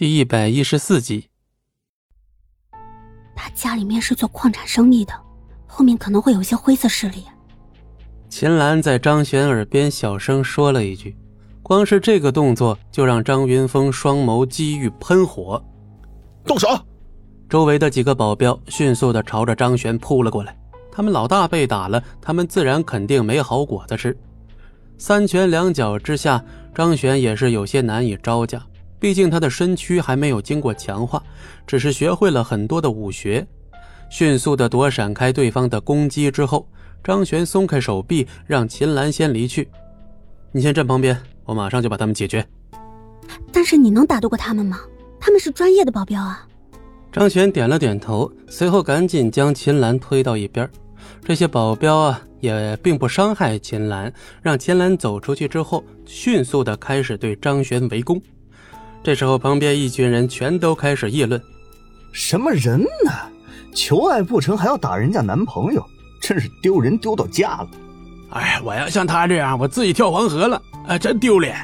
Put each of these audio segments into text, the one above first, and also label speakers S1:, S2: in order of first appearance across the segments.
S1: 第一百一十四集。
S2: 他家里面是做矿产生意的，后面可能会有些灰色势力。
S1: 秦岚在张璇耳边小声说了一句，光是这个动作就让张云峰双眸机遇喷火。
S3: 动手！
S1: 周围的几个保镖迅速的朝着张璇扑了过来。他们老大被打了，他们自然肯定没好果子吃。三拳两脚之下，张璇也是有些难以招架。毕竟他的身躯还没有经过强化，只是学会了很多的武学。迅速的躲闪开对方的攻击之后，张璇松开手臂，让秦岚先离去。你先站旁边，我马上就把他们解决。
S2: 但是你能打得过他们吗？他们是专业的保镖啊。
S1: 张璇点了点头，随后赶紧将秦岚推到一边。这些保镖啊，也并不伤害秦岚，让秦岚走出去之后，迅速的开始对张璇围攻。这时候，旁边一群人全都开始议论：“
S4: 什么人呢？求爱不成还要打人家男朋友，真是丢人丢到家了！”
S5: 哎，我要像他这样，我自己跳黄河了，哎，真丢脸！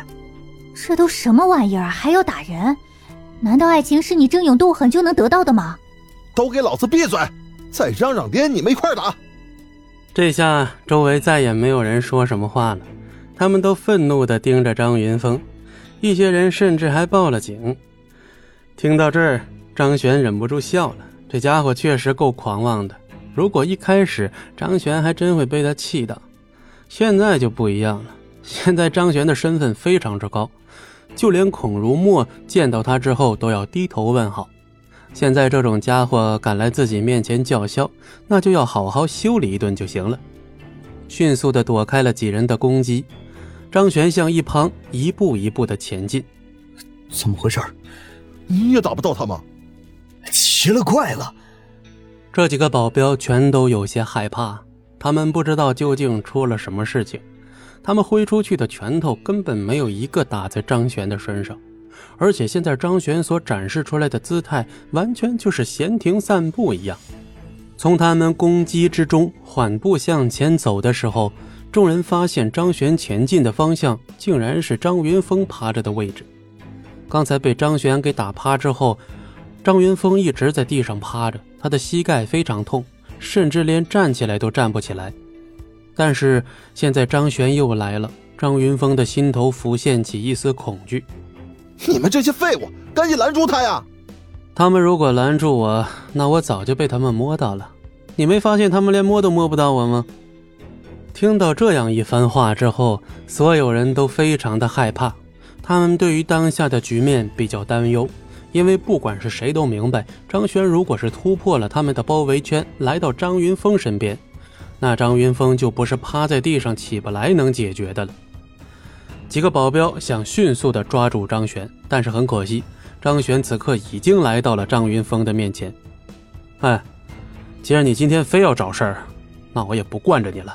S6: 这都什么玩意儿，还要打人？难道爱情是你争勇斗狠就能得到的吗？
S3: 都给老子闭嘴！再嚷嚷，爹你们一块打！
S1: 这下周围再也没有人说什么话了，他们都愤怒地盯着张云峰。一些人甚至还报了警。听到这儿，张璇忍不住笑了。这家伙确实够狂妄的。如果一开始张璇还真会被他气到，现在就不一样了。现在张璇的身份非常之高，就连孔如墨见到他之后都要低头问好。现在这种家伙敢来自己面前叫嚣，那就要好好修理一顿就行了。迅速的躲开了几人的攻击。张璇向一旁一步一步的前进，
S4: 怎么回事？
S3: 你也打不到他吗？
S4: 奇了怪了！
S1: 这几个保镖全都有些害怕，他们不知道究竟出了什么事情。他们挥出去的拳头根本没有一个打在张璇的身上，而且现在张璇所展示出来的姿态，完全就是闲庭散步一样。从他们攻击之中缓步向前走的时候。众人发现张璇前进的方向竟然是张云峰趴着的位置。刚才被张璇给打趴之后，张云峰一直在地上趴着，他的膝盖非常痛，甚至连站起来都站不起来。但是现在张璇又来了，张云峰的心头浮现起一丝恐惧。
S3: 你们这些废物，赶紧拦住他呀！
S1: 他们如果拦住我，那我早就被他们摸到了。你没发现他们连摸都摸不到我吗？听到这样一番话之后，所有人都非常的害怕。他们对于当下的局面比较担忧，因为不管是谁都明白，张轩如果是突破了他们的包围圈，来到张云峰身边，那张云峰就不是趴在地上起不来能解决的了。几个保镖想迅速的抓住张璇，但是很可惜，张璇此刻已经来到了张云峰的面前。哎，既然你今天非要找事儿，那我也不惯着你了。